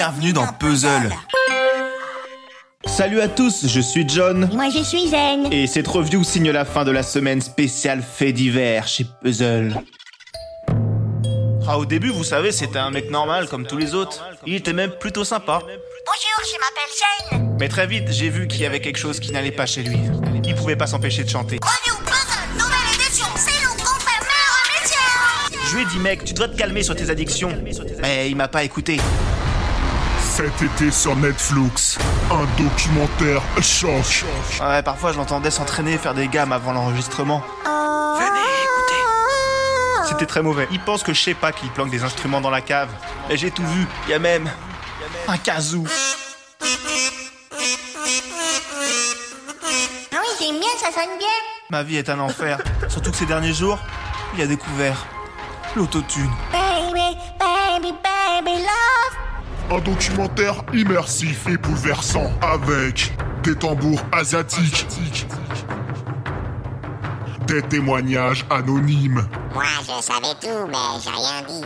Bienvenue dans Puzzle. Salut à tous, je suis John. Moi je suis Zen. Et cette review signe la fin de la semaine spéciale fait divers chez Puzzle. Ah, au début, vous savez, c'était un mec normal comme tous les autres. Il était même plutôt sympa. Bonjour, je m'appelle Zen. Mais très vite, j'ai vu qu'il y avait quelque chose qui n'allait pas chez lui. Il pouvait pas s'empêcher de chanter. Review Puzzle, nouvelle édition, c'est nous qu'on fait meilleur métier. Je lui ai dit, mec, tu dois te calmer sur tes addictions. Mais il m'a pas écouté. Cet été sur Netflix, un documentaire choc. Ouais, parfois je l'entendais s'entraîner, faire des gammes avant l'enregistrement. Venez, écoutez. C'était très mauvais. Il pense que je sais pas qu'il planque des instruments dans la cave. Mais j'ai tout vu. Il y a même un kazoo. Ah oui, j'aime bien, ça sonne bien. Ma vie est un enfer. Surtout que ces derniers jours, il a découvert l'autotune. Un documentaire immersif et bouleversant avec des tambours asiatiques, des témoignages anonymes, Moi, je savais tout, mais j'ai rien dit.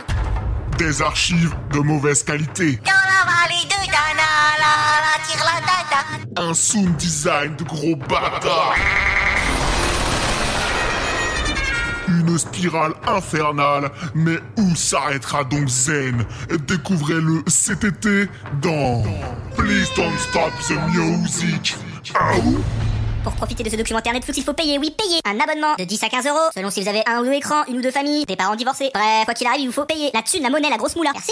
des archives de mauvaise qualité, Dans la vallée de Dana, la, la, tire la un sound design de gros bâtards. Une spirale infernale, mais où s'arrêtera donc Zen? Découvrez-le cet été dans Please Don't Stop the Music. Ah Pour profiter de ce documentaire Netflix, il faut payer, oui, payer un abonnement de 10 à 15 euros, selon si vous avez un ou deux écrans, une ou deux familles, des parents divorcés. Bref, quoi qu'il arrive, il vous faut payer. La thune, la monnaie, la grosse moula. Merci.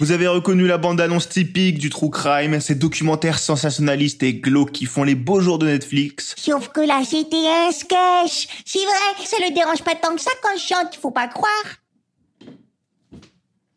Vous avez reconnu la bande-annonce typique du true crime, ces documentaires sensationnalistes et glauques qui font les beaux jours de Netflix. Sauf que là, c'était un sketch. C'est vrai, ça le dérange pas tant que ça quand je chante, faut pas croire.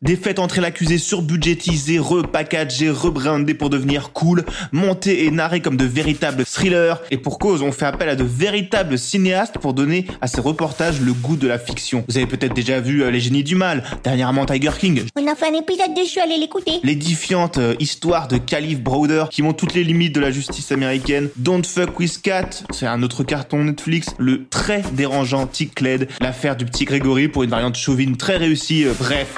Des fêtes entrer l'accusé surbudgétisées, repackagées, rebrandées pour devenir cool, montées et narrées comme de véritables thrillers. Et pour cause, on fait appel à de véritables cinéastes pour donner à ces reportages le goût de la fiction. Vous avez peut-être déjà vu euh, Les Génies du Mal, dernièrement Tiger King, On a fait un épisode dessus, allez l'écouter. l'édifiante euh, histoire de Caliph Browder qui montre toutes les limites de la justice américaine, Don't Fuck With Cat, c'est un autre carton Netflix, le très dérangeant Tic Led, l'affaire du petit Grégory pour une variante chauvine très réussie, euh, bref,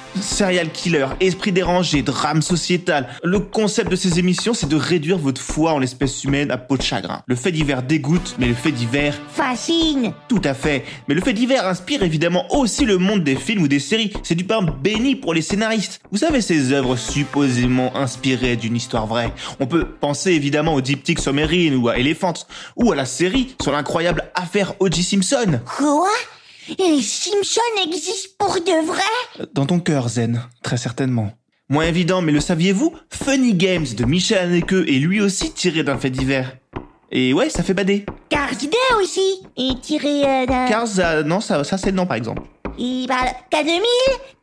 serial killer, esprit dérangé, drame sociétal. Le concept de ces émissions, c'est de réduire votre foi en l'espèce humaine à peau de chagrin. Le fait divers dégoûte, mais le fait divers Fascine. tout à fait. Mais le fait divers inspire évidemment aussi le monde des films ou des séries. C'est du pain béni pour les scénaristes. Vous savez ces œuvres supposément inspirées d'une histoire vraie. On peut penser évidemment au diptyque Submarine ou à Elephant, ou à la série sur l'incroyable affaire O.J. Simpson. Quoi? Les Simpsons existent pour de vrai? Dans ton cœur, Zen, très certainement. Moins évident, mais le saviez-vous? Funny Games de Michel Haneke est lui aussi tiré d'un fait divers. Et ouais, ça fait bader. Cars 2 aussi. Et tiré euh, d'un... Cars, euh, non, ça, ça c'est le nom par exemple. Et bah, K2000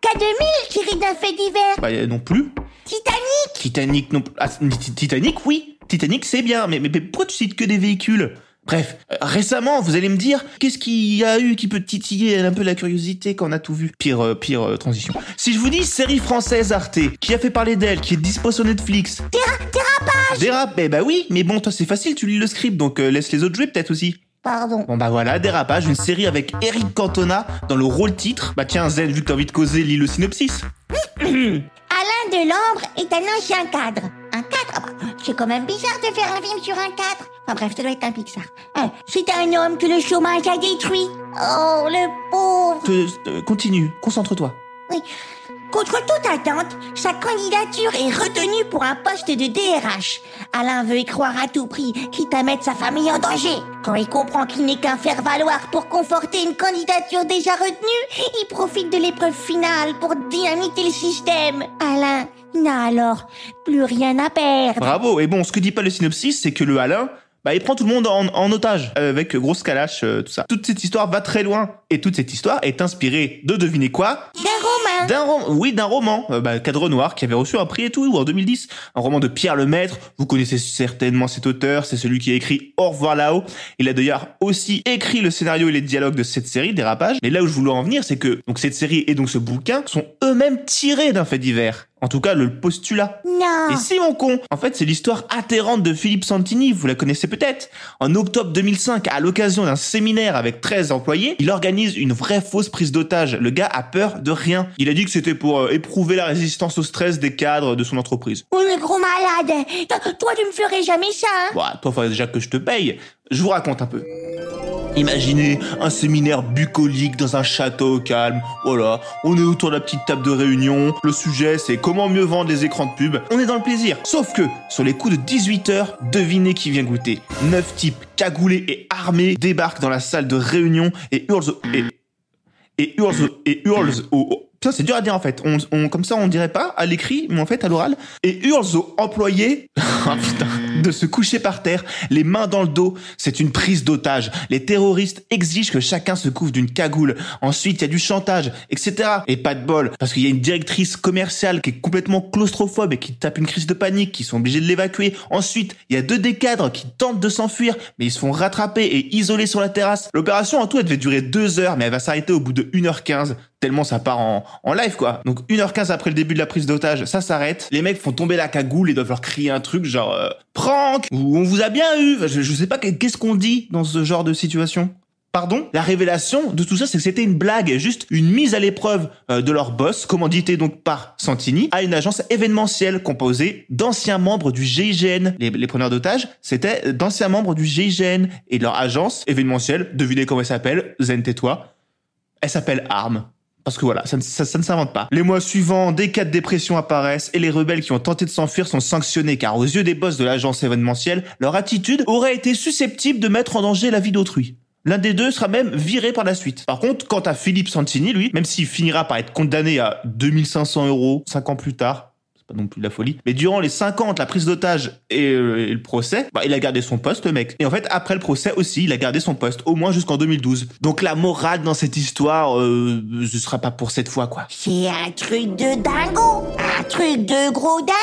K2000 tiré d'un fait divers. Bah, euh, non plus. Titanic Titanic, non. Ah, Ti- Titanic, oui. Titanic, c'est bien. Mais, mais, mais pourquoi tu cites que des véhicules? Bref, euh, récemment, vous allez me dire, qu'est-ce qu'il y a eu qui peut titiller un peu la curiosité quand on a tout vu? Pire, euh, pire euh, transition. Si je vous dis série française Arte, qui a fait parler d'elle, qui est dispo sur Netflix. Dérapage Dérap, eh bah oui, mais bon, toi c'est facile, tu lis le script, donc euh, laisse les autres jouer peut-être aussi. Pardon. Bon bah voilà, Dérapage, une série avec Eric Cantona dans le rôle titre. Bah tiens, Zen, vu que t'as envie de causer, lis le synopsis. Alain Delambre est un ancien cadre. Un cadre? Bah, C'est quand même bizarre de faire un film sur un cadre. Enfin bref, ça doit être un Pixar. Hein, C'est un homme que le chômage a détruit. Oh, le pauvre. Te- te- continue, concentre-toi. Oui. Contre toute attente, sa candidature est retenue pour un poste de DRH. Alain veut y croire à tout prix, quitte à mettre sa famille en danger. Quand il comprend qu'il n'est qu'un faire-valoir pour conforter une candidature déjà retenue, il profite de l'épreuve finale pour dynamiter le système. Alain n'a alors plus rien à perdre. Bravo. Et bon, ce que dit pas le synopsis, c'est que le Alain, bah, il prend tout le monde en, en otage, euh, avec grosse calache, euh, tout ça. Toute cette histoire va très loin. Et toute cette histoire est inspirée de devinez quoi? D'un roman, oui, d'un roman, euh, bah, Cadre Noir, qui avait reçu un prix et tout, en 2010. Un roman de Pierre Lemaître. Vous connaissez certainement cet auteur, c'est celui qui a écrit Au revoir là-haut. Il a d'ailleurs aussi écrit le scénario et les dialogues de cette série, Dérapage. Mais là où je voulais en venir, c'est que, donc, cette série et donc ce bouquin sont eux-mêmes tirés d'un fait divers. En tout cas, le postulat. Non. Et si mon con En fait, c'est l'histoire atterrante de Philippe Santini, vous la connaissez peut-être. En octobre 2005, à l'occasion d'un séminaire avec 13 employés, il organise une vraie fausse prise d'otage. Le gars a peur de rien. Il a dit que c'était pour euh, éprouver la résistance au stress des cadres de son entreprise. Oh, le gros malade. Toi, tu me ferais jamais ça, hein Bon, toi, faudrait déjà que je te paye. Je vous raconte un peu. Imaginez un séminaire bucolique dans un château calme. Voilà, on est autour de la petite table de réunion. Le sujet, c'est comment mieux vendre les écrans de pub. On est dans le plaisir. Sauf que, sur les coups de 18h, devinez qui vient goûter. Neuf types cagoulés et armés débarquent dans la salle de réunion et hurlent et, et hurlent et hurlent au, c'est dur à dire en fait. On, on- comme ça, on dirait pas à l'écrit, mais en fait à l'oral. Et hurlent aux employés Ah, putain, de se coucher par terre, les mains dans le dos. C'est une prise d'otage. Les terroristes exigent que chacun se couvre d'une cagoule. Ensuite, il y a du chantage, etc. Et pas de bol, parce qu'il y a une directrice commerciale qui est complètement claustrophobe et qui tape une crise de panique, qui sont obligés de l'évacuer. Ensuite, il y a deux des cadres qui tentent de s'enfuir, mais ils se font rattraper et isoler sur la terrasse. L'opération en tout, elle devait durer deux heures, mais elle va s'arrêter au bout de 1h15 tellement ça part en, en live quoi. Donc 1h15 après le début de la prise d'otage, ça s'arrête. Les mecs font tomber la cagoule et doivent leur crier un truc genre euh, ou on vous a bien eu. Je, je sais pas que- qu'est-ce qu'on dit dans ce genre de situation? Pardon? La révélation de tout ça, c'est que c'était une blague, juste une mise à l'épreuve euh, de leur boss, commandité donc par Santini, à une agence événementielle composée d'anciens membres du GIGN. Les, les preneurs d'otages, c'était d'anciens membres du GIGN. Et leur agence événementielle, devinez comment elle s'appelle, Zen tais-toi, elle s'appelle ARM. Parce que voilà, ça ne, s'invente pas. Les mois suivants, des cas de dépression apparaissent et les rebelles qui ont tenté de s'enfuir sont sanctionnés car aux yeux des boss de l'agence événementielle, leur attitude aurait été susceptible de mettre en danger la vie d'autrui. L'un des deux sera même viré par la suite. Par contre, quant à Philippe Santini, lui, même s'il finira par être condamné à 2500 euros 5 ans plus tard, pas non plus de la folie, mais durant les 5 ans entre la prise d'otage et, euh, et le procès, bah, il a gardé son poste, le mec. Et en fait, après le procès aussi, il a gardé son poste, au moins jusqu'en 2012. Donc la morale dans cette histoire, euh, ce sera pas pour cette fois, quoi. C'est un truc de dingo. Un truc de gros dingo.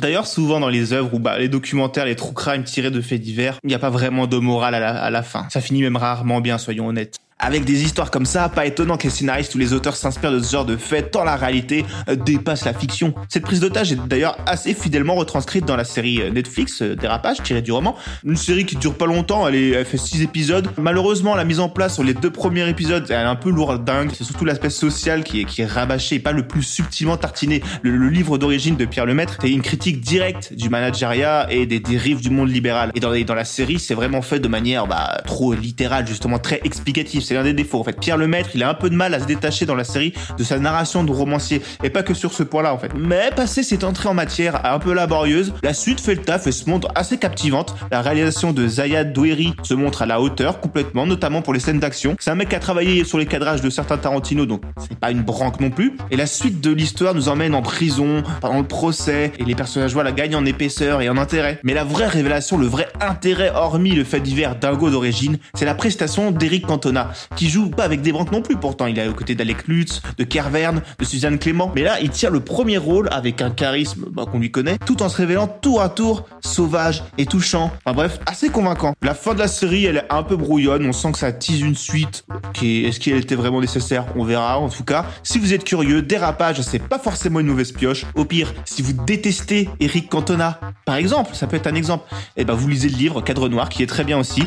D'ailleurs, souvent dans les œuvres ou bah, les documentaires, les true crime tirés de faits divers, il n'y a pas vraiment de morale à la, à la fin. Ça finit même rarement bien, soyons honnêtes. Avec des histoires comme ça, pas étonnant que les scénaristes ou les auteurs s'inspirent de ce genre de faits, tant la réalité euh, dépasse la fiction. Cette prise d'otage est d'ailleurs assez fidèlement retranscrite dans la série euh, Netflix euh, Dérapage, tirée du roman. Une série qui dure pas longtemps, elle, est, elle fait 6 épisodes. Malheureusement, la mise en place sur les deux premiers épisodes, elle est un peu lourdingue. C'est surtout l'aspect social qui est, qui est rabâché et pas le plus subtilement tartiné. Le, le livre d'origine de Pierre Lemaître, c'est une critique directe du managériat et des dérives du monde libéral. Et dans, dans la série, c'est vraiment fait de manière bah, trop littérale, justement très explicative. C'est l'un des défauts. En fait, Pierre Lemaître, il a un peu de mal à se détacher dans la série de sa narration de romancier. Et pas que sur ce point-là, en fait. Mais passé cette entrée en matière un peu laborieuse, la suite fait le taf et se montre assez captivante. La réalisation de Zayad Doueri se montre à la hauteur complètement, notamment pour les scènes d'action. C'est un mec qui a travaillé sur les cadrages de certains Tarantino, donc c'est pas une branque non plus. Et la suite de l'histoire nous emmène en prison, pendant le procès, et les personnages voilà gagnent en épaisseur et en intérêt. Mais la vraie révélation, le vrai intérêt, hormis le fait divers dingo d'origine, c'est la prestation d'Eric Cantona, qui joue pas avec des branques non plus pourtant. Il est aux côtés d'Alec Lutz, de Kerverne, de Suzanne Clément. Mais là, il tire le premier rôle avec un charisme bah, qu'on lui connaît, tout en se révélant tour à tour sauvage et touchant. Enfin bref, assez convaincant. La fin de la série, elle est un peu brouillonne. On sent que ça tease une suite. Qui est- Est-ce qu'elle était vraiment nécessaire? On verra. En tout cas, si vous êtes curieux, Dérapage, c'est pas forcément une mauvaise pioche. Au pire, si vous détestez Eric Cantona, par exemple, ça peut être un exemple. Et ben, vous lisez le livre Cadre Noir, qui est très bien aussi.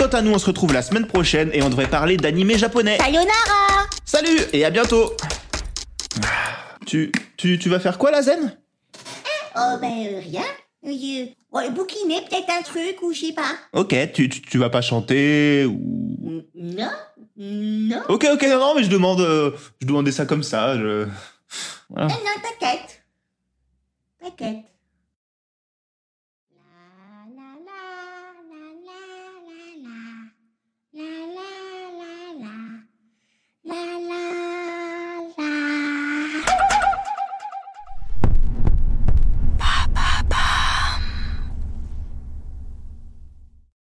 Quant à nous, on se retrouve la semaine prochaine et on devrait parler d'animé japonais. Sayonara. Salut et à bientôt. Tu, tu, tu vas faire quoi la zen? Oh, ben, euh, rien. Euh, ouais, bouquiner peut-être un truc ou je sais pas. Ok, tu, tu, tu vas pas chanter ou... Non. Non. Ok, ok, non, non, mais je demande, euh, je demandais ça comme ça. Je... Voilà. Non, non, t'inquiète. T'inquiète.